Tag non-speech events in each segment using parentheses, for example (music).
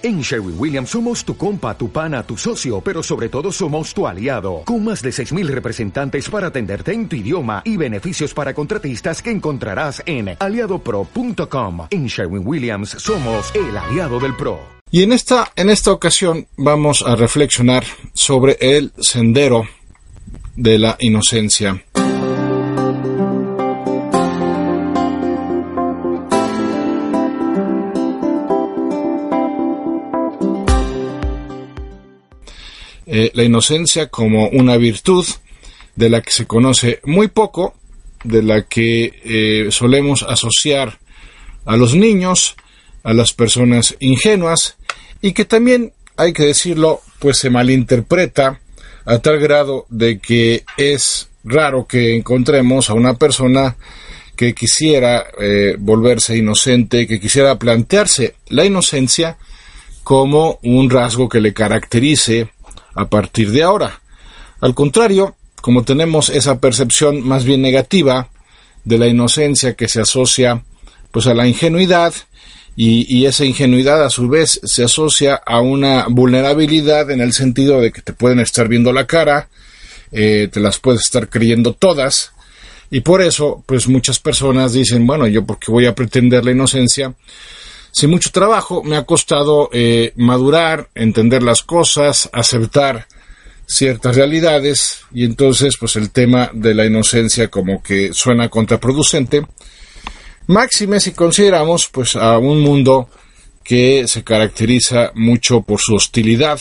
En Sherwin Williams somos tu compa, tu pana, tu socio, pero sobre todo somos tu aliado, con más de 6.000 representantes para atenderte en tu idioma y beneficios para contratistas que encontrarás en aliadopro.com. En Sherwin Williams somos el aliado del PRO. Y en esta, en esta ocasión vamos a reflexionar sobre el sendero de la inocencia. Eh, la inocencia como una virtud de la que se conoce muy poco, de la que eh, solemos asociar a los niños, a las personas ingenuas y que también, hay que decirlo, pues se malinterpreta a tal grado de que es raro que encontremos a una persona que quisiera eh, volverse inocente, que quisiera plantearse la inocencia como un rasgo que le caracterice a partir de ahora. Al contrario, como tenemos esa percepción más bien negativa de la inocencia que se asocia pues a la ingenuidad y, esa ingenuidad a su vez se asocia a una vulnerabilidad en el sentido de que te pueden estar viendo la cara, eh, te las puedes estar creyendo todas y por eso pues muchas personas dicen bueno yo porque voy a pretender la inocencia sin mucho trabajo me ha costado eh, madurar, entender las cosas, aceptar ciertas realidades y entonces pues el tema de la inocencia como que suena contraproducente. Máxime si consideramos pues a un mundo que se caracteriza mucho por su hostilidad,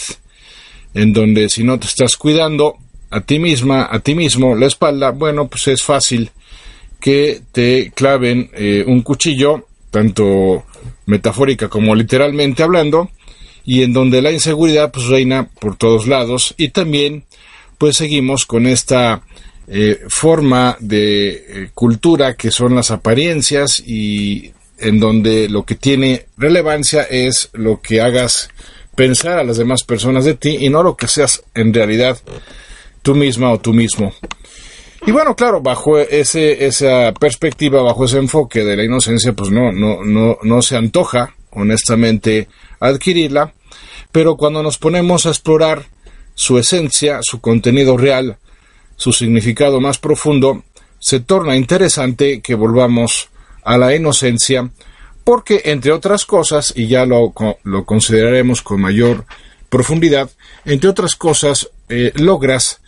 en donde si no te estás cuidando a ti misma, a ti mismo, la espalda, bueno, pues es fácil que te claven eh, un cuchillo, tanto metafórica como literalmente hablando, y en donde la inseguridad pues reina por todos lados y también pues seguimos con esta eh, forma de eh, cultura que son las apariencias y en donde lo que tiene relevancia es lo que hagas pensar a las demás personas de ti y no lo que seas en realidad tú misma o tú mismo. Y bueno, claro, bajo ese, esa perspectiva, bajo ese enfoque de la inocencia, pues no, no, no, no se antoja, honestamente, adquirirla, pero cuando nos ponemos a explorar su esencia, su contenido real, su significado más profundo, se torna interesante que volvamos a la inocencia, porque, entre otras cosas, y ya lo, lo consideraremos con mayor profundidad, entre otras cosas, eh, logras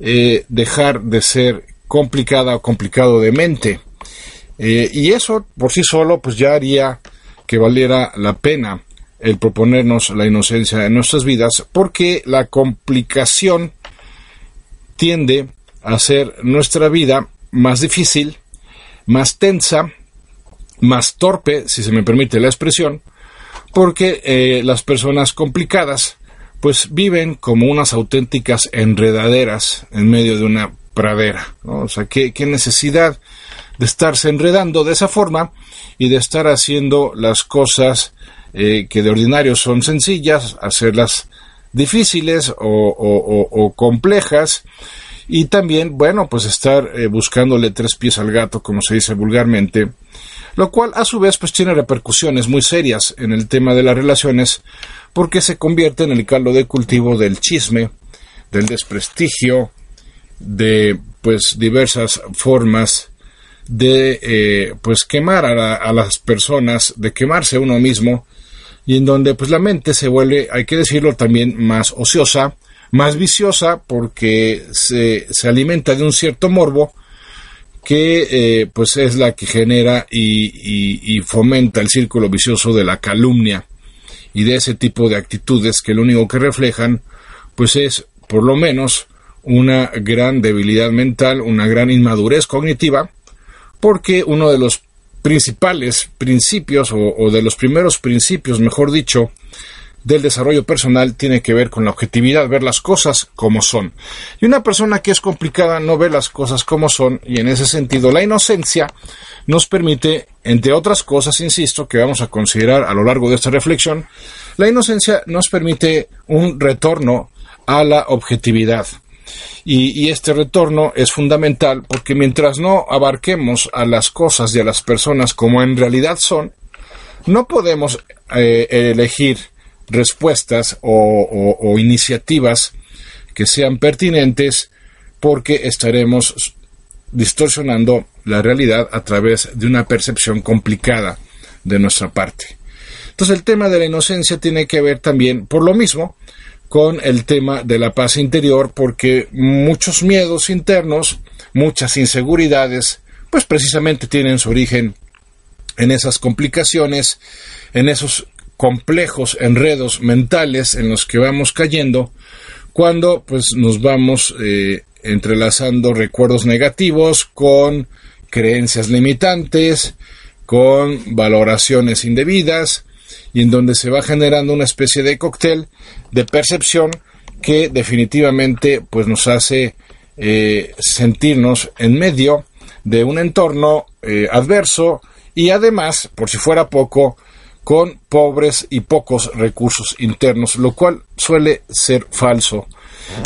eh, dejar de ser complicada o complicado de mente. Eh, y eso por sí solo pues ya haría que valiera la pena el proponernos la inocencia en nuestras vidas porque la complicación tiende a hacer nuestra vida más difícil, más tensa, más torpe, si se me permite la expresión, porque eh, las personas complicadas pues viven como unas auténticas enredaderas en medio de una pradera. O sea, ¿qué, necesidad de estarse enredando de esa forma y de estar haciendo las cosas eh, que de ordinario son sencillas, hacerlas difíciles o, complejas y también, bueno, pues estar eh, buscándole tres pies al gato, como se dice vulgarmente, lo cual a su vez pues tiene repercusiones muy serias en el tema de las relaciones porque se convierte en el caldo de cultivo del chisme, del desprestigio, de pues diversas formas de eh, pues quemar a, las personas, de quemarse uno mismo y en donde pues la mente se vuelve, hay que decirlo también, más ociosa, más viciosa porque se, se alimenta de un cierto morbo que eh, pues es la que genera y fomenta el círculo vicioso de la calumnia y de ese tipo de actitudes que lo único que reflejan pues es por lo menos una gran debilidad mental, una gran inmadurez cognitiva, porque uno de los principales principios o, de los primeros principios, mejor dicho, del desarrollo personal tiene que ver con la objetividad, ver las cosas como son. Y una persona que es complicada no ve las cosas como son y en ese sentido la inocencia nos permite, entre otras cosas, insisto, que vamos a considerar a lo largo de esta reflexión, la inocencia nos permite un retorno a la objetividad. Y, este retorno es fundamental porque mientras no abarquemos a las cosas y a las personas como en realidad son, no podemos eh, elegir respuestas o, iniciativas que sean pertinentes porque estaremos distorsionando la realidad a través de una percepción complicada de nuestra parte. Entonces el tema de la inocencia tiene que ver también, por lo mismo, con el tema de la paz interior, porque muchos miedos internos, muchas inseguridades, pues precisamente tienen su origen en esas complicaciones, en esos complejos enredos mentales en los que vamos cayendo cuando pues nos vamos eh, entrelazando recuerdos negativos con creencias limitantes, con valoraciones indebidas y en donde se va generando una especie de cóctel de percepción que definitivamente pues nos hace eh, sentirnos en medio de un entorno eh, adverso y además, por si fuera poco, con pobres y pocos recursos internos, lo cual suele ser falso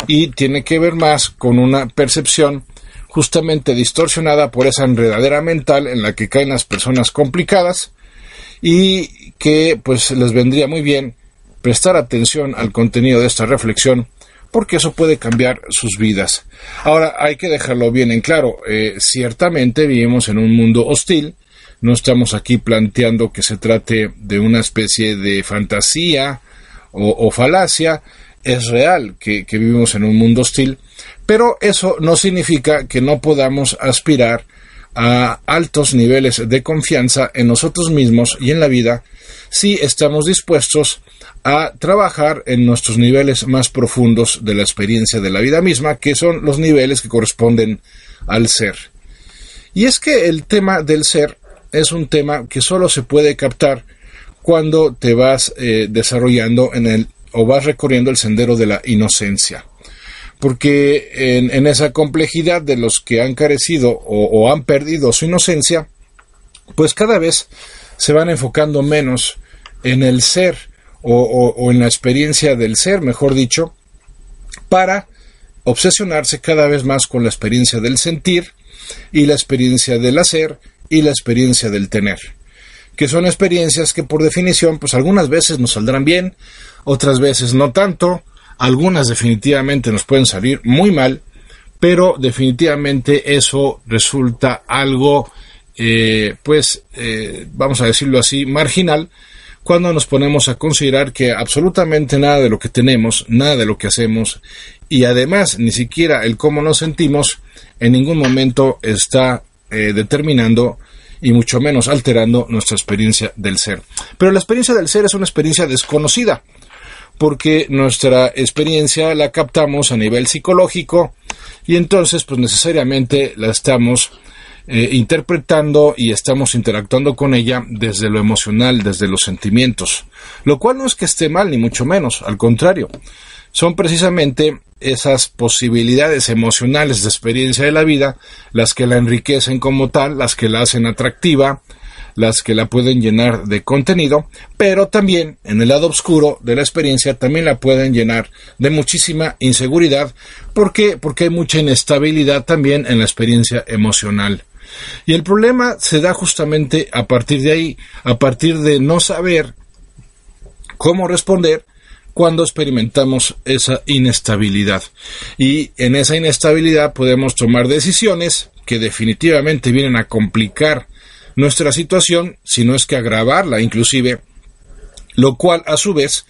y tiene que ver más con una percepción justamente distorsionada por esa enredadera mental en la que caen las personas complicadas y que pues les vendría muy bien prestar atención al contenido de esta reflexión porque eso puede cambiar sus vidas. Ahora hay que dejarlo bien en claro, eh, ciertamente vivimos en un mundo hostil, no estamos aquí planteando que se trate de una especie de fantasía o, falacia. Es real que, vivimos en un mundo hostil, pero eso no significa que no podamos aspirar a altos niveles de confianza en nosotros mismos y en la vida si estamos dispuestos a trabajar en nuestros niveles más profundos de la experiencia de la vida misma, que son los niveles que corresponden al ser. Y es que el tema del ser es un tema que solo se puede captar cuando te vas eh, desarrollando en el o vas recorriendo el sendero de la inocencia. Porque en, esa complejidad de los que han carecido o, han perdido su inocencia, pues cada vez se van enfocando menos en el ser o, o en la experiencia del ser, mejor dicho, para obsesionarse cada vez más con la experiencia del sentir y la experiencia del hacer y la experiencia del tener, que son experiencias que por definición, pues algunas veces nos saldrán bien, otras veces no tanto, algunas definitivamente nos pueden salir muy mal, pero definitivamente eso resulta algo, eh, pues, eh, vamos a decirlo así, marginal, cuando nos ponemos a considerar que absolutamente nada de lo que tenemos, nada de lo que hacemos, y además ni siquiera el cómo nos sentimos, en ningún momento está eh, determinando y mucho menos alterando nuestra experiencia del ser. Pero la experiencia del ser es una experiencia desconocida, porque nuestra experiencia la captamos a nivel psicológico y entonces pues necesariamente la estamos eh, interpretando y estamos interactuando con ella desde lo emocional, desde los sentimientos, lo cual no es que esté mal ni mucho menos, al contrario, son precisamente esas posibilidades emocionales de experiencia de la vida las que la enriquecen como tal, las que la hacen atractiva, las que la pueden llenar de contenido, pero también en el lado oscuro de la experiencia también la pueden llenar de muchísima inseguridad. ¿Por qué? Porque hay mucha inestabilidad también en la experiencia emocional. Y el problema se da justamente a partir de ahí, a partir de no saber cómo responder cuando experimentamos esa inestabilidad. Y en esa inestabilidad podemos tomar decisiones que definitivamente vienen a complicar nuestra situación, si no es que agravarla inclusive, lo cual a su vez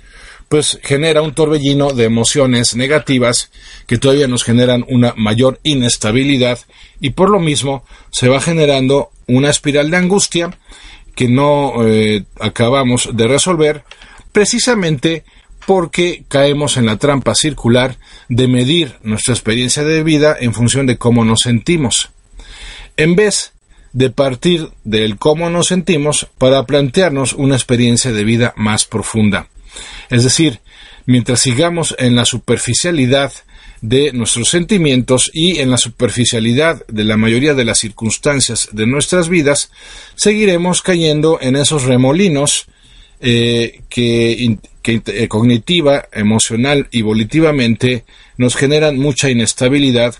pues genera un torbellino de emociones negativas que todavía nos generan una mayor inestabilidad y por lo mismo se va generando una espiral de angustia que no eh, acabamos de resolver precisamente porque caemos en la trampa circular de medir nuestra experiencia de vida en función de cómo nos sentimos, en vez de partir del cómo nos sentimos para plantearnos una experiencia de vida más profunda. Es decir, mientras sigamos en la superficialidad de nuestros sentimientos y en la superficialidad de la mayoría de las circunstancias de nuestras vidas, seguiremos cayendo en esos remolinos eh, que, eh, cognitiva, emocional y volitivamente nos generan mucha inestabilidad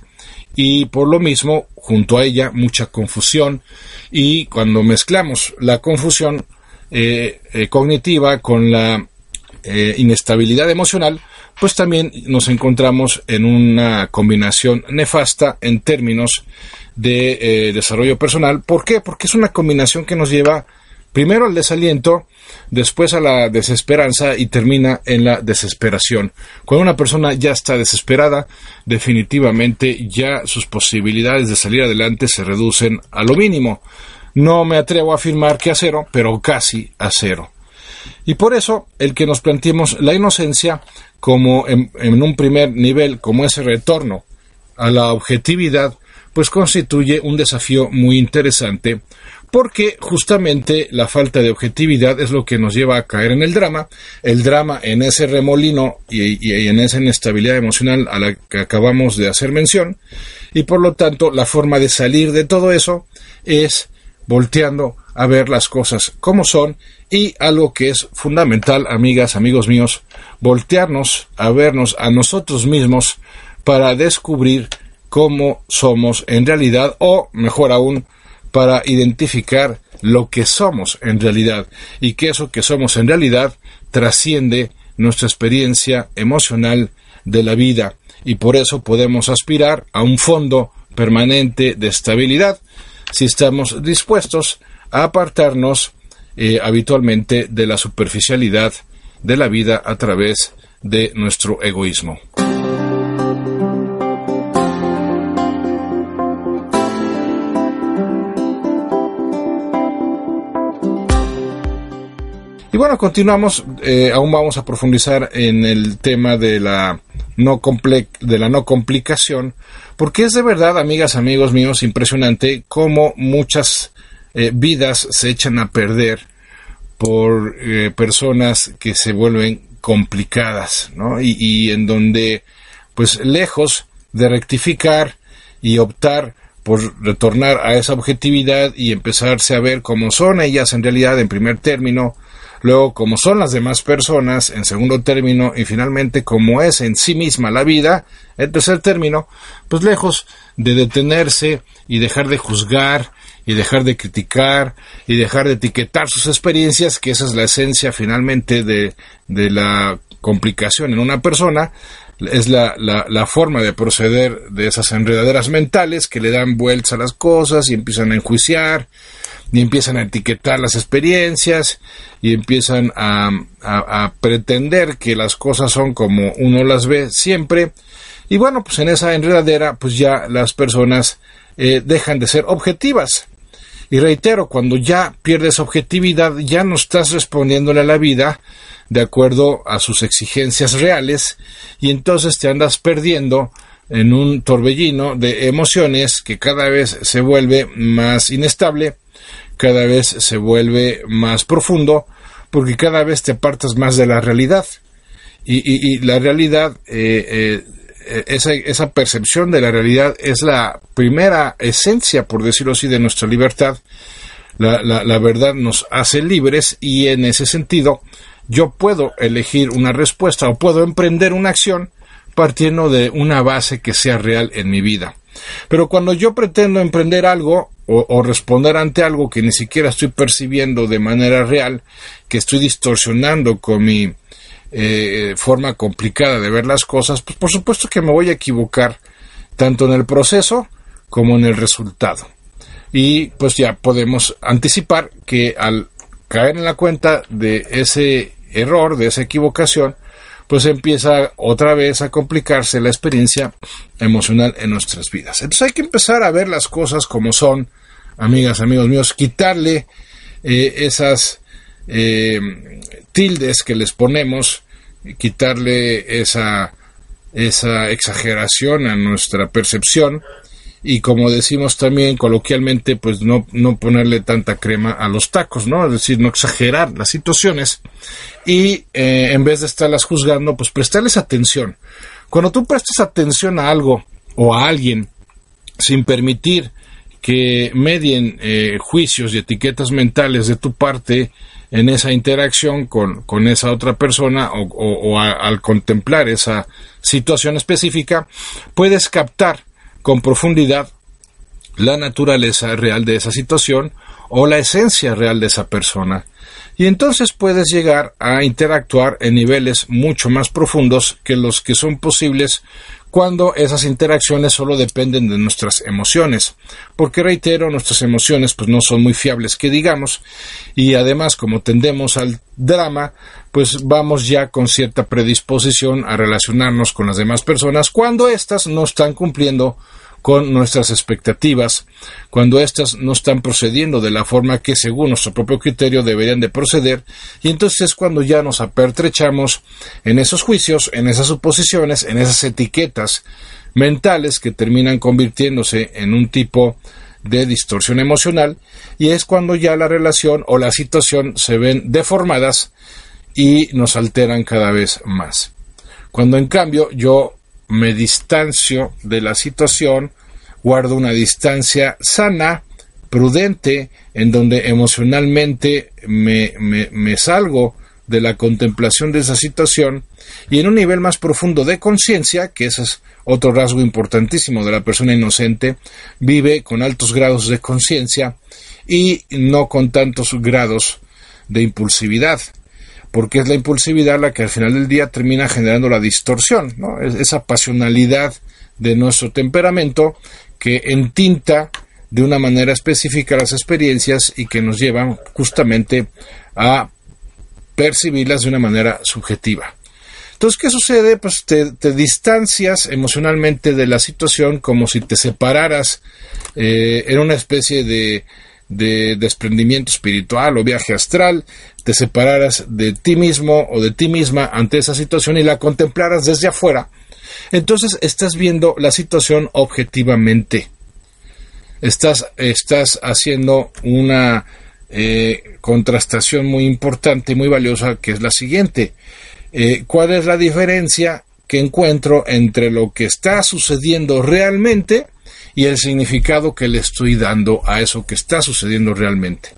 y por lo mismo junto a ella mucha confusión y cuando mezclamos la confusión eh, cognitiva con la inestabilidad emocional, pues también nos encontramos en una combinación nefasta en términos de desarrollo personal. ¿Por qué? Porque es una combinación que nos lleva primero al desaliento, después a la desesperanza y termina en la desesperación. Cuando una persona ya está desesperada, definitivamente ya sus posibilidades de salir adelante se reducen a lo mínimo. No me atrevo a afirmar que a cero, pero casi a cero. Y por eso el que nos planteemos la inocencia como en, en un primer nivel, como ese retorno a la objetividad, pues constituye un desafío muy interesante porque justamente la falta de objetividad es lo que nos lleva a caer en el drama, el drama en ese remolino y, en esa inestabilidad emocional a la que acabamos de hacer mención, y por lo tanto la forma de salir de todo eso es volteando a ver las cosas como son y algo que es fundamental, amigas, amigos míos, voltearnos a vernos a nosotros mismos para descubrir cómo somos en realidad o, mejor aún, para identificar lo que somos en realidad y que eso que somos en realidad trasciende nuestra experiencia emocional de la vida y por eso podemos aspirar a un fondo permanente de estabilidad si estamos dispuestos a apartarnos eh, habitualmente de la superficialidad de la vida a través de nuestro egoísmo. Y bueno, continuamos, eh, aún vamos a profundizar en el tema de la no de la no complicación, porque es de verdad, amigas, amigos míos, impresionante cómo muchas eh, vidas se echan a perder por eh, personas que se vuelven complicadas, ¿no? Y en donde, pues, lejos de rectificar y optar por retornar a esa objetividad y empezarse a ver cómo son ellas en realidad en primer término, Luego, como son las demás personas, en segundo término, y finalmente, como es en sí misma la vida, en tercer término, pues lejos de detenerse y dejar de juzgar y dejar de criticar y dejar de etiquetar sus experiencias, que esa es la esencia finalmente de, de la complicación en una persona, es la, la, la, forma de proceder de esas enredaderas mentales que le dan vueltas a las cosas y empiezan a enjuiciar y empiezan a etiquetar las experiencias y empiezan a, a, pretender que las cosas son como uno las ve siempre. Y bueno, pues en esa enredadera, pues ya las personas eh, dejan de ser objetivas. Y reitero, cuando ya pierdes objetividad, ya no estás respondiéndole a la vida de acuerdo a sus exigencias reales y entonces te andas perdiendo en un torbellino de emociones que cada vez se vuelve más inestable cada vez se vuelve más profundo porque cada vez te apartas más de la realidad. Y, la realidad, eh, eh, esa, esa, percepción de la realidad es la primera esencia, por decirlo así, de nuestra libertad. La, la, la verdad nos hace libres y en ese sentido yo puedo elegir una respuesta o puedo emprender una acción partiendo de una base que sea real en mi vida. Pero cuando yo pretendo emprender algo o, responder ante algo que ni siquiera estoy percibiendo de manera real, que estoy distorsionando con mi eh, forma complicada de ver las cosas, pues por supuesto que me voy a equivocar tanto en el proceso como en el resultado. Y pues ya podemos anticipar que al caer en la cuenta de ese error, de esa equivocación, pues empieza otra vez a complicarse la experiencia emocional en nuestras vidas. Entonces hay que empezar a ver las cosas como son, amigas, amigos míos, quitarle eh, esas eh, tildes que les ponemos, quitarle esa, esa exageración a nuestra percepción y como decimos también coloquialmente, pues no, no ponerle tanta crema a los tacos, ¿no? Es decir, no exagerar las situaciones y eh, en vez de estarlas juzgando, pues prestarles atención. Cuando tú prestas atención a algo o a alguien sin permitir que medien eh, juicios y etiquetas mentales de tu parte en esa interacción con, con esa otra persona o, al contemplar esa situación específica, puedes captar con profundidad la naturaleza real de esa situación o la esencia real de esa persona. Y entonces puedes llegar a interactuar en niveles mucho más profundos que los que son posibles cuando esas interacciones solo dependen de nuestras emociones, porque reitero, nuestras emociones pues no son muy fiables que digamos, y además como tendemos al drama, pues vamos ya con cierta predisposición a relacionarnos con las demás personas cuando éstas no están cumpliendo con nuestras expectativas, cuando éstas no están procediendo de la forma que según nuestro propio criterio deberían de proceder, y entonces es cuando ya nos apertrechamos en esos juicios, en esas suposiciones, en esas etiquetas mentales que terminan convirtiéndose en un tipo de distorsión emocional, y es cuando ya la relación o la situación se ven deformadas y nos alteran cada vez más. Cuando en cambio yo me distancio de la situación, guardo una distancia sana, prudente, en donde emocionalmente me, me, salgo de la contemplación de esa situación y en un nivel más profundo de conciencia, que ese es otro rasgo importantísimo de la persona inocente, vive con altos grados de conciencia y no con tantos grados de impulsividad porque es la impulsividad la que al final del día termina generando la distorsión, ¿no? esa pasionalidad de nuestro temperamento que entinta de una manera específica las experiencias y que nos llevan justamente a percibirlas de una manera subjetiva. Entonces, ¿qué sucede? Pues te, distancias emocionalmente de la situación como si te separaras eh, en una especie de de desprendimiento espiritual o viaje astral, te separaras de ti mismo o de ti misma ante esa situación y la contemplaras desde afuera, entonces estás viendo la situación objetivamente. Estás, estás haciendo una eh, contrastación muy importante y muy valiosa que es la siguiente. Eh, ¿Cuál es la diferencia que encuentro entre lo que está sucediendo realmente y el significado que le estoy dando a eso que está sucediendo realmente.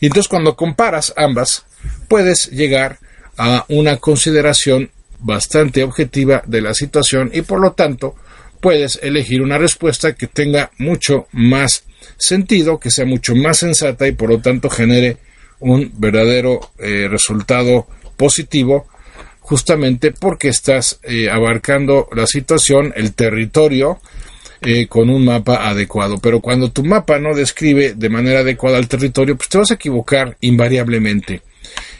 Y entonces cuando comparas ambas, puedes llegar a una consideración bastante objetiva de la situación y por lo tanto puedes elegir una respuesta que tenga mucho más sentido, que sea mucho más sensata y por lo tanto genere un verdadero eh, resultado positivo justamente porque estás eh, abarcando la situación, el territorio, eh, con un mapa adecuado. Pero cuando tu mapa no describe de manera adecuada el territorio, pues te vas a equivocar invariablemente.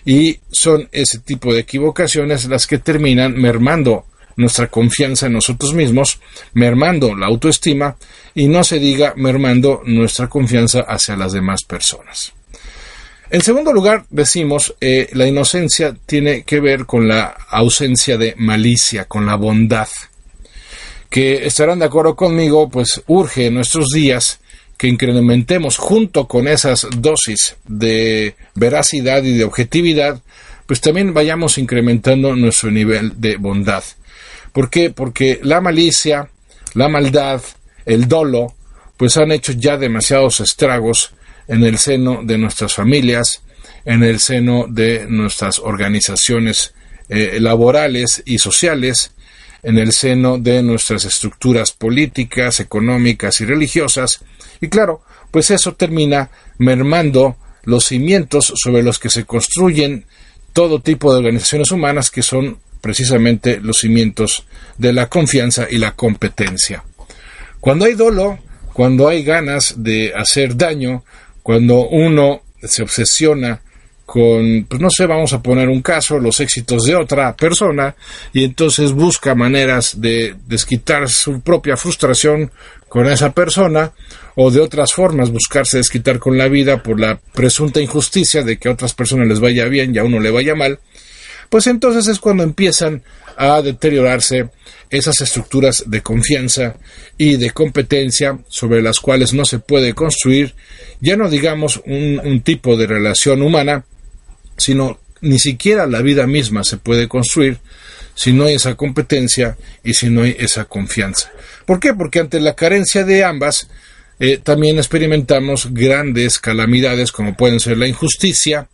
Y son ese tipo de equivocaciones las que terminan mermando nuestra confianza en nosotros mismos, mermando la autoestima y no se diga mermando nuestra confianza hacia las demás personas. En segundo lugar, decimos, eh, la inocencia tiene que ver con la ausencia de malicia, con la bondad que estarán de acuerdo conmigo, pues urge en nuestros días que incrementemos junto con esas dosis de veracidad y de objetividad, pues también vayamos incrementando nuestro nivel de bondad. ¿Por qué? Porque la malicia, la maldad, el dolo, pues han hecho ya demasiados estragos en el seno de nuestras familias, en el seno de nuestras organizaciones eh, laborales y sociales, en el seno de nuestras estructuras políticas, económicas y religiosas, y claro, pues eso termina mermando los cimientos sobre los que se construyen todo tipo de organizaciones humanas que son precisamente los cimientos de la confianza y la competencia. Cuando hay dolo, cuando hay ganas de hacer daño, cuando uno se obsesiona con, pues no sé, vamos a poner un caso, los éxitos de otra persona, y entonces busca maneras de desquitar su propia frustración con esa persona, o de otras formas buscarse desquitar con la vida por la presunta injusticia de que a otras personas les vaya bien y a uno le vaya mal, pues entonces es cuando empiezan a deteriorarse esas estructuras de confianza y de competencia sobre las cuales no se puede construir, ya no digamos un, un tipo de relación humana, sino ni siquiera la vida misma se puede construir si no hay esa competencia y si no hay esa confianza. ¿Por qué? Porque ante la carencia de ambas, eh, también experimentamos grandes calamidades como pueden ser la injusticia,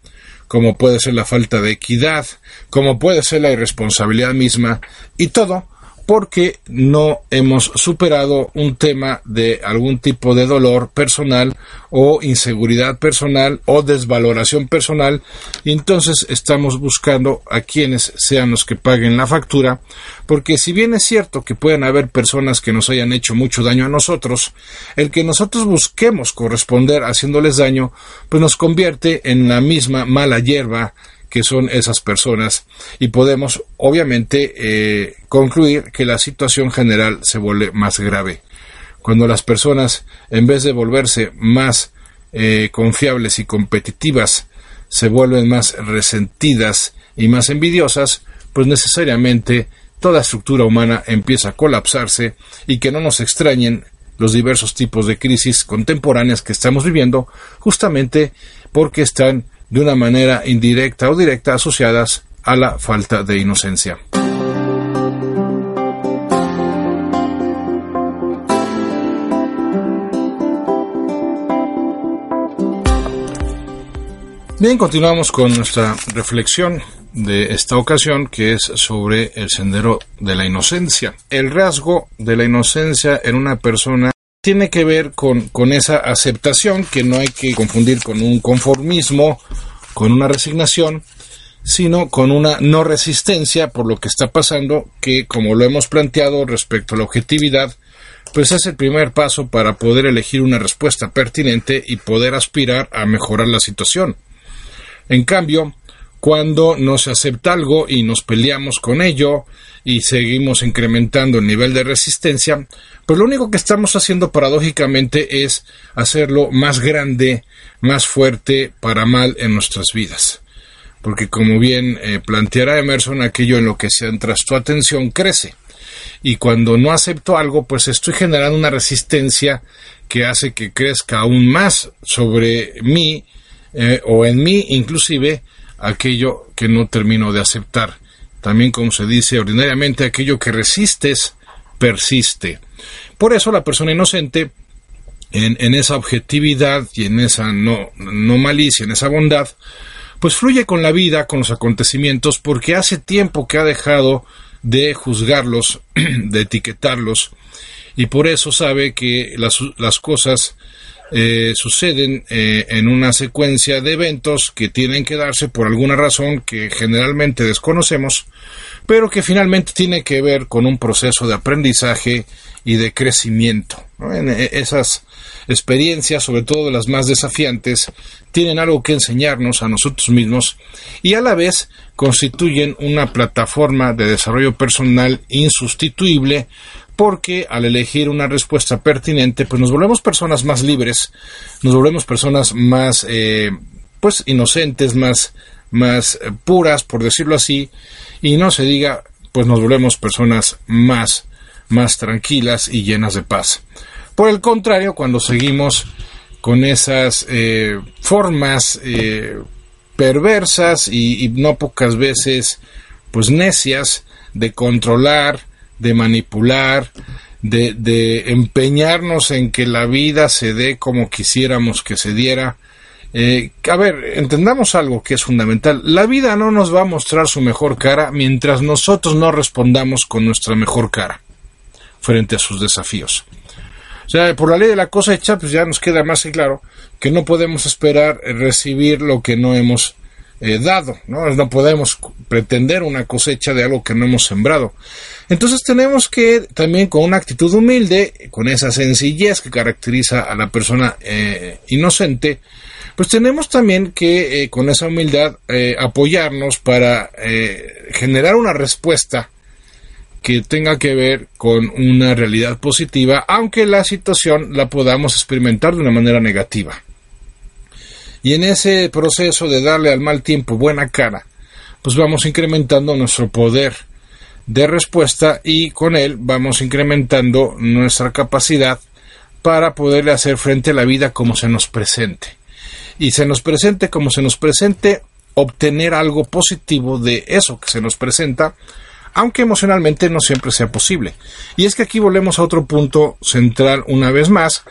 como puede ser la falta de equidad, como puede ser la irresponsabilidad misma, y todo porque no hemos superado un tema de algún tipo de dolor personal o inseguridad personal o desvaloración personal. Y entonces estamos buscando a quienes sean los que paguen la factura porque si bien es cierto que pueden haber personas que nos hayan hecho mucho daño a nosotros el que nosotros busquemos corresponder haciéndoles daño pues nos convierte en la misma mala hierba que son esas personas y podemos obviamente eh, concluir que la situación general se vuelve más grave. Cuando las personas, en vez de volverse más eh, confiables y competitivas, se vuelven más resentidas y más envidiosas, pues necesariamente toda estructura humana empieza a colapsarse y que no nos extrañen los diversos tipos de crisis contemporáneas que estamos viviendo justamente porque están de una manera indirecta o directa asociadas a la falta de inocencia. Bien, continuamos con nuestra reflexión de esta ocasión, que es sobre el sendero de la inocencia. El rasgo de la inocencia en una persona tiene que ver con, con esa aceptación que no hay que confundir con un conformismo, con una resignación, sino con una no resistencia por lo que está pasando, que como lo hemos planteado respecto a la objetividad, pues es el primer paso para poder elegir una respuesta pertinente y poder aspirar a mejorar la situación. En cambio, cuando no se acepta algo y nos peleamos con ello y seguimos incrementando el nivel de resistencia, pues lo único que estamos haciendo paradójicamente es hacerlo más grande, más fuerte para mal en nuestras vidas. Porque como bien eh, planteará Emerson, aquello en lo que centras tu atención crece. Y cuando no acepto algo, pues estoy generando una resistencia que hace que crezca aún más sobre mí eh, o en mí inclusive aquello que no termino de aceptar. También, como se dice ordinariamente, aquello que resistes persiste. Por eso la persona inocente, en, esa objetividad y en esa no, no malicia, en esa bondad, pues fluye con la vida, con los acontecimientos, porque hace tiempo que ha dejado de juzgarlos, (clears throat) de etiquetarlos, y por eso sabe que las, las cosas eh, suceden eh, en una secuencia de eventos que tienen que darse por alguna razón que generalmente desconocemos, pero que finalmente tiene que ver con un proceso de aprendizaje y de crecimiento. En eh, esas experiencias, sobre todo las más desafiantes, tienen algo que enseñarnos a nosotros mismos y a la vez constituyen una plataforma de desarrollo personal insustituible porque al elegir una respuesta pertinente, pues nos volvemos personas más libres, nos volvemos personas más, eh, pues, inocentes, más, más eh, puras, por decirlo así, y no se diga, pues nos volvemos personas más, más tranquilas y llenas de paz. Por el contrario, cuando seguimos con esas eh, formas perversas y, y no pocas veces, pues necias de controlar, de manipular, de, de, empeñarnos en que la vida se dé como quisiéramos que se diera. Eh, a ver, entendamos algo que es fundamental. La vida no nos va a mostrar su mejor cara mientras nosotros no respondamos con nuestra mejor cara frente a sus desafíos. O sea, por la ley de la cosa hecha, pues ya nos queda más que claro que no podemos esperar recibir lo que no hemos eh, dado, ¿no? No podemos pretender una cosecha de algo que no hemos sembrado. Entonces tenemos que también con una actitud humilde, con esa sencillez que caracteriza a la persona eh, inocente, pues tenemos también que eh, con esa humildad apoyarnos para generar una respuesta que tenga que ver con una realidad positiva, aunque la situación la podamos experimentar de una manera negativa. Y en ese proceso de darle al mal tiempo buena cara, pues vamos incrementando nuestro poder de respuesta y con él vamos incrementando nuestra capacidad para poderle hacer frente a la vida como se nos presente. Y se nos presente como se nos presente, obtener algo positivo de eso que se nos presenta, aunque emocionalmente no siempre sea posible. Y es que aquí volvemos a otro punto central una vez más.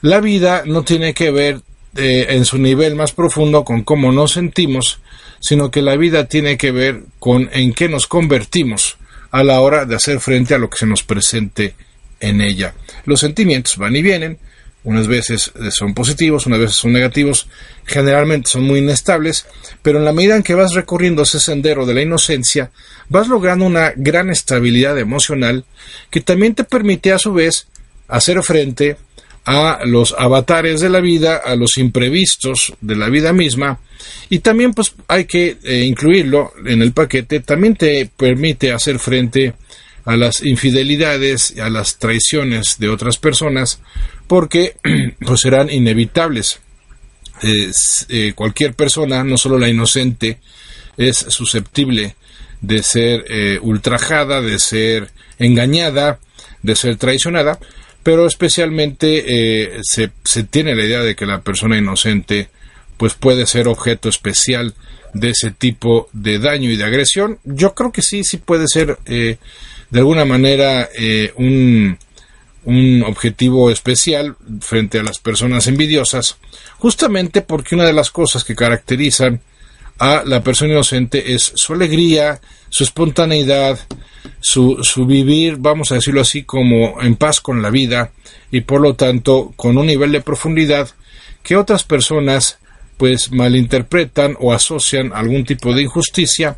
La vida no tiene que ver eh, en su nivel más profundo con cómo nos sentimos, sino que la vida tiene que ver con en qué nos convertimos a la hora de hacer frente a lo que se nos presente en ella. Los sentimientos van y vienen, unas veces son positivos, unas veces son negativos, generalmente son muy inestables, pero en la medida en que vas recorriendo ese sendero de la inocencia, vas logrando una gran estabilidad emocional que también te permite a su vez hacer frente a los avatares de la vida, a los imprevistos de la vida misma, y también pues hay que eh, incluirlo en el paquete, también te permite hacer frente a las infidelidades, a las traiciones de otras personas, porque (clears throat) pues serán inevitables. Eh, cualquier persona, no solo la inocente, es susceptible de ser eh, ultrajada, de ser engañada, de ser traicionada, pero especialmente eh, se, se, tiene la idea de que la persona inocente pues puede ser objeto especial de ese tipo de daño y de agresión. Yo creo que sí, sí puede ser de alguna manera un, un objetivo especial frente a las personas envidiosas, justamente porque una de las cosas que caracterizan a la persona inocente es su alegría, su espontaneidad, su, su vivir, vamos a decirlo así, como en paz con la vida y por lo tanto con un nivel de profundidad que otras personas pues malinterpretan o asocian algún tipo de injusticia.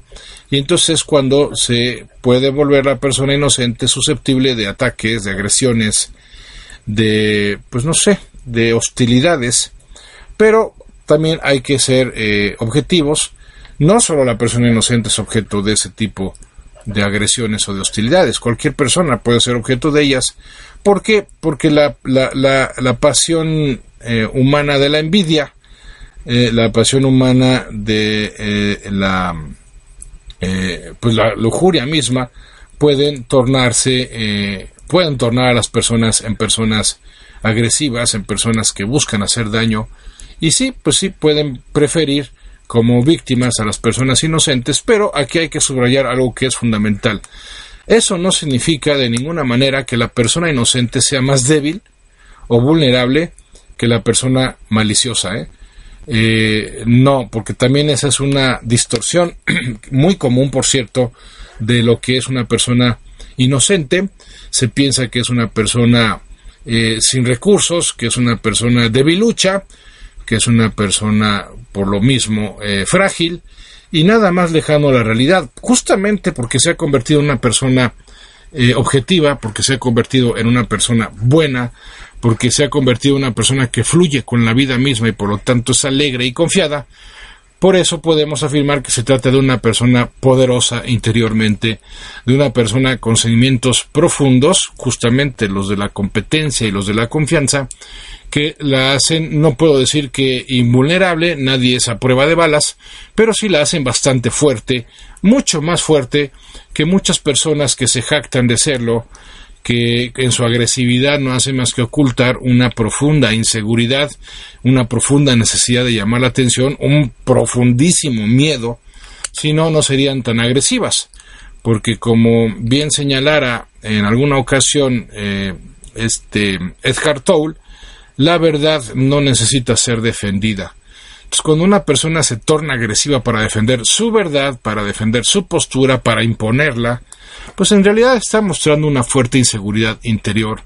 Y entonces cuando se puede volver la persona inocente susceptible de ataques, de agresiones, de pues no sé, de hostilidades, pero también hay que ser eh, objetivos, no solo la persona inocente es objeto de ese tipo de agresiones o de hostilidades, cualquier persona puede ser objeto de ellas, ¿por qué? Porque la, la, la, la pasión eh, humana de la envidia, eh, la pasión humana de eh, la pues la lujuria misma pueden tornarse pueden tornar a las personas en personas agresivas en personas que buscan hacer daño y sí pues sí pueden preferir como víctimas a las personas inocentes pero aquí hay que subrayar algo que es fundamental eso no significa de ninguna manera que la persona inocente sea más débil o vulnerable que la persona maliciosa ¿eh? Eh, no, porque también esa es una distorsión (clears throat) muy común, por cierto, de lo que es una persona inocente. Se piensa que es una persona eh, sin recursos, que es una persona debilucha, que es una persona por lo mismo eh, frágil y nada más lejano a la realidad, justamente porque se ha convertido en una persona objetiva, porque se ha convertido en una persona buena, porque se ha convertido en una persona que fluye con la vida misma y por lo tanto es alegre y confiada, por eso podemos afirmar que se trata de una persona poderosa interiormente, de una persona con sentimientos profundos, justamente los de la competencia y los de la confianza, que la hacen, no puedo decir que invulnerable, nadie es a prueba de balas, pero sí la hacen bastante fuerte, mucho más fuerte que muchas personas que se jactan de serlo, que en su agresividad no hace más que ocultar una profunda inseguridad, una profunda necesidad de llamar la atención, un profundísimo miedo, si no, no serían tan agresivas. Porque como bien señalara en alguna ocasión eh, este Edgar Toll, la verdad no necesita ser defendida. Entonces, cuando una persona se torna agresiva para defender su verdad, para defender su postura, para imponerla, pues en realidad está mostrando una fuerte inseguridad interior,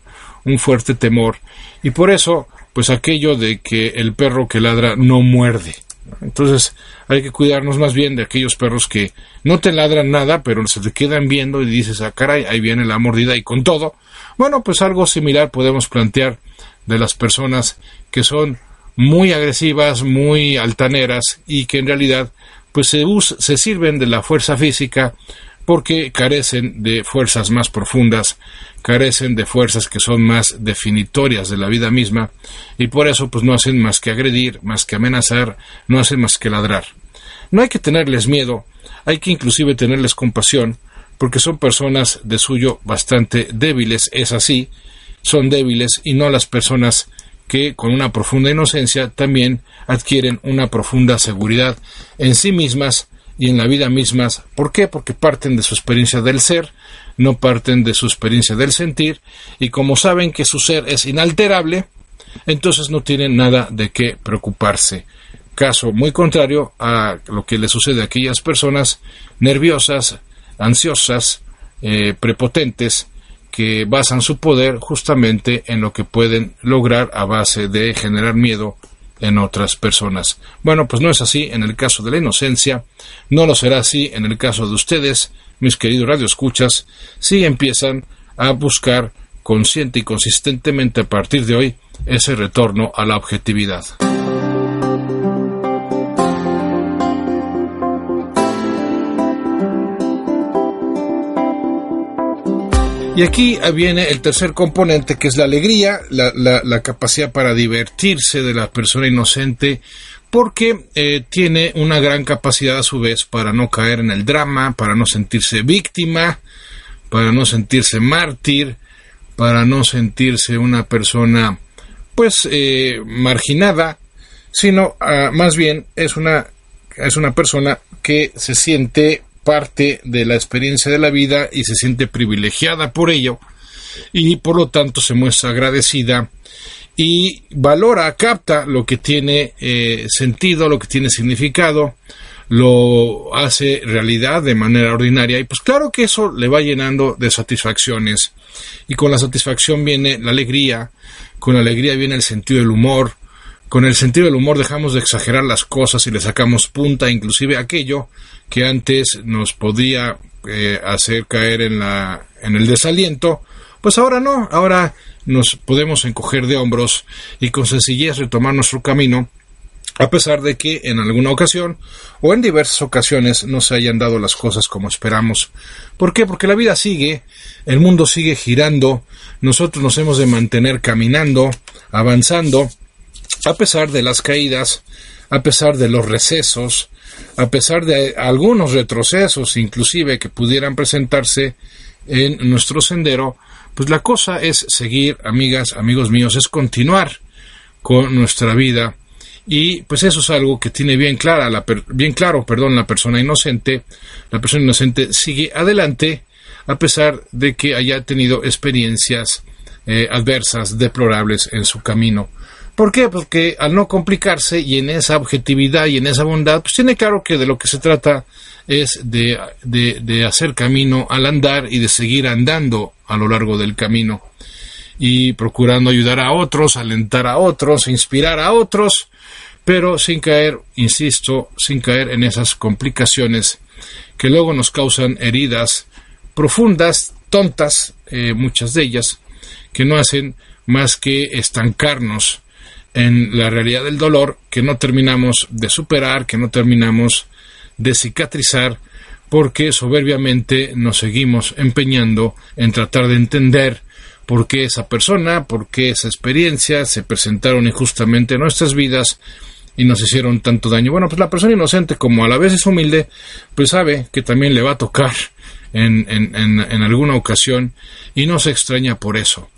un fuerte temor, y por eso, pues aquello de que el perro que ladra no muerde. Entonces hay que cuidarnos más bien de aquellos perros que no te ladran nada, pero se te quedan viendo y dices, ah, caray, ahí viene la mordida y con todo. Bueno, pues algo similar podemos plantear de las personas que son muy agresivas, muy altaneras y que en realidad pues se, se sirven de la fuerza física porque carecen de fuerzas más profundas, carecen de fuerzas que son más definitorias de la vida misma, y por eso pues no hacen más que agredir, más que amenazar, no hacen más que ladrar. No hay que tenerles miedo, hay que inclusive tenerles compasión, porque son personas de suyo bastante débiles, es así, son débiles y no las personas que con una profunda inocencia también adquieren una profunda seguridad en sí mismas y en la vida mismas. ¿Por qué? Porque parten de su experiencia del ser, no parten de su experiencia del sentir, y como saben que su ser es inalterable, entonces no tienen nada de qué preocuparse. Caso muy contrario a lo que le sucede a aquellas personas nerviosas, ansiosas, eh, prepotentes que basan su poder justamente en lo que pueden lograr a base de generar miedo en otras personas. Bueno, pues no es así en el caso de la inocencia, no lo será así en el caso de ustedes, mis queridos radioescuchas, si empiezan a buscar consciente y consistentemente a partir de hoy ese retorno a la objetividad. Y aquí viene el tercer componente, que es la alegría, la, capacidad para divertirse de la persona inocente, porque eh, tiene una gran capacidad a su vez para no caer en el drama, para no sentirse víctima, para no sentirse mártir, para no sentirse una persona pues eh, marginada, sino ah, más bien es una, es una persona que se siente parte de la experiencia de la vida y se siente privilegiada por ello y por lo tanto se muestra agradecida y valora, capta lo que tiene eh, sentido, lo que tiene significado, lo hace realidad de manera ordinaria y pues claro que eso le va llenando de satisfacciones. Y con la satisfacción viene la alegría, con la alegría viene el sentido del humor, con el sentido del humor dejamos de exagerar las cosas y le sacamos punta inclusive aquello que antes nos podía eh, hacer caer en, la, en el desaliento, pues ahora no, ahora nos podemos encoger de hombros y con sencillez retomar nuestro camino, a pesar de que en alguna ocasión o en diversas ocasiones no se hayan dado las cosas como esperamos. ¿Por qué? Porque la vida sigue, el mundo sigue girando, nosotros nos hemos de mantener caminando, avanzando, a pesar de las caídas, a pesar de los recesos, a pesar de algunos retrocesos inclusive que pudieran presentarse en nuestro sendero, pues la cosa es seguir, amigas, amigos míos, es continuar con nuestra vida y pues eso es algo que tiene bien clara la bien claro, perdón, la persona inocente, la persona inocente sigue adelante a pesar de que haya tenido experiencias eh, adversas, deplorables en su camino. ¿Por qué? Porque al no complicarse y en esa objetividad y en esa bondad, pues tiene claro que de lo que se trata es de, de, hacer camino al andar y de seguir andando a lo largo del camino y procurando ayudar a otros, alentar a otros, inspirar a otros, pero sin caer, insisto, sin caer en esas complicaciones que luego nos causan heridas profundas, tontas, eh, muchas de ellas, que no hacen más que estancarnos en la realidad del dolor que no terminamos de superar, que no terminamos de cicatrizar, porque soberbiamente nos seguimos empeñando en tratar de entender por qué esa persona, por qué esa experiencia se presentaron injustamente en nuestras vidas y nos hicieron tanto daño. Bueno, pues la persona inocente, como a la vez es humilde, pues sabe que también le va a tocar en, en, en, en alguna ocasión y no se extraña por eso.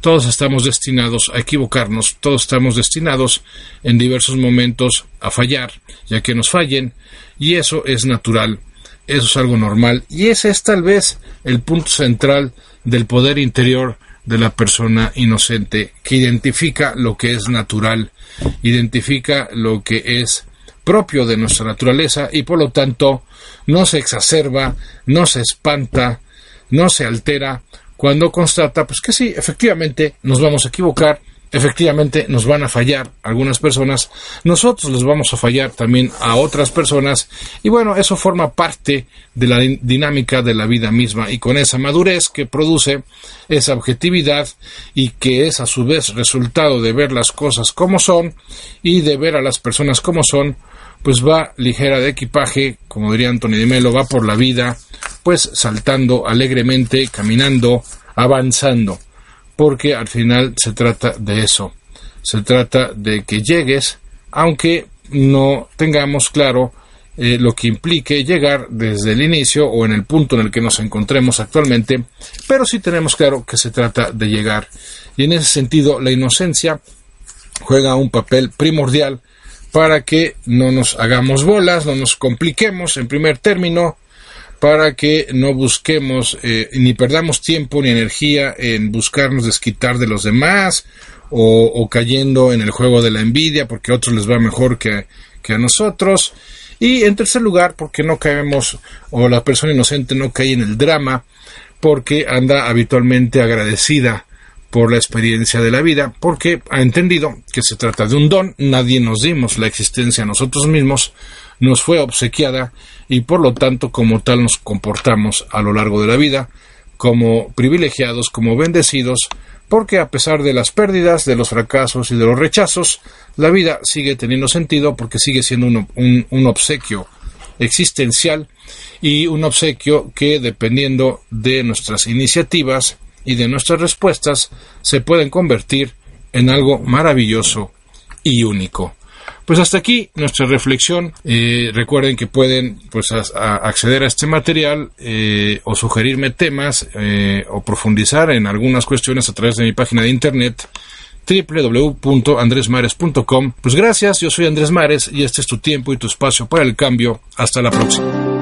Todos estamos destinados a equivocarnos, todos estamos destinados en diversos momentos a fallar, ya que nos fallen, y eso es natural, eso es algo normal, y ese es tal vez el punto central del poder interior de la persona inocente, que identifica lo que es natural, identifica lo que es propio de nuestra naturaleza y por lo tanto no se exacerba, no se espanta, no se altera cuando constata pues que sí, efectivamente nos vamos a equivocar, efectivamente nos van a fallar algunas personas, nosotros les vamos a fallar también a otras personas y bueno, eso forma parte de la dinámica de la vida misma y con esa madurez que produce esa objetividad y que es a su vez resultado de ver las cosas como son y de ver a las personas como son, pues va ligera de equipaje, como diría Antonio de Melo, va por la vida, pues saltando alegremente, caminando, avanzando, porque al final se trata de eso, se trata de que llegues, aunque no tengamos claro eh, lo que implique llegar desde el inicio o en el punto en el que nos encontremos actualmente, pero sí tenemos claro que se trata de llegar. Y en ese sentido, la inocencia juega un papel primordial para que no nos hagamos bolas, no nos compliquemos en primer término, para que no busquemos eh, ni perdamos tiempo ni energía en buscarnos desquitar de los demás o, cayendo en el juego de la envidia porque a otros les va mejor que, que a nosotros. Y en tercer lugar, porque no caemos o la persona inocente no cae en el drama porque anda habitualmente agradecida por la experiencia de la vida, porque ha entendido que se trata de un don, nadie nos dimos la existencia a nosotros mismos, nos fue obsequiada y por lo tanto como tal nos comportamos a lo largo de la vida, como privilegiados, como bendecidos, porque a pesar de las pérdidas, de los fracasos y de los rechazos, la vida sigue teniendo sentido porque sigue siendo un, un, obsequio existencial y un obsequio que dependiendo de nuestras iniciativas y de nuestras respuestas se pueden convertir en algo maravilloso y único. Pues hasta aquí nuestra reflexión. Eh, recuerden que pueden pues, acceder a este material eh, o sugerirme temas eh, o profundizar en algunas cuestiones a través de mi página de internet www.andresmares.com. Pues gracias, yo soy Andrés Mares y este es tu tiempo y tu espacio para el cambio. Hasta la próxima.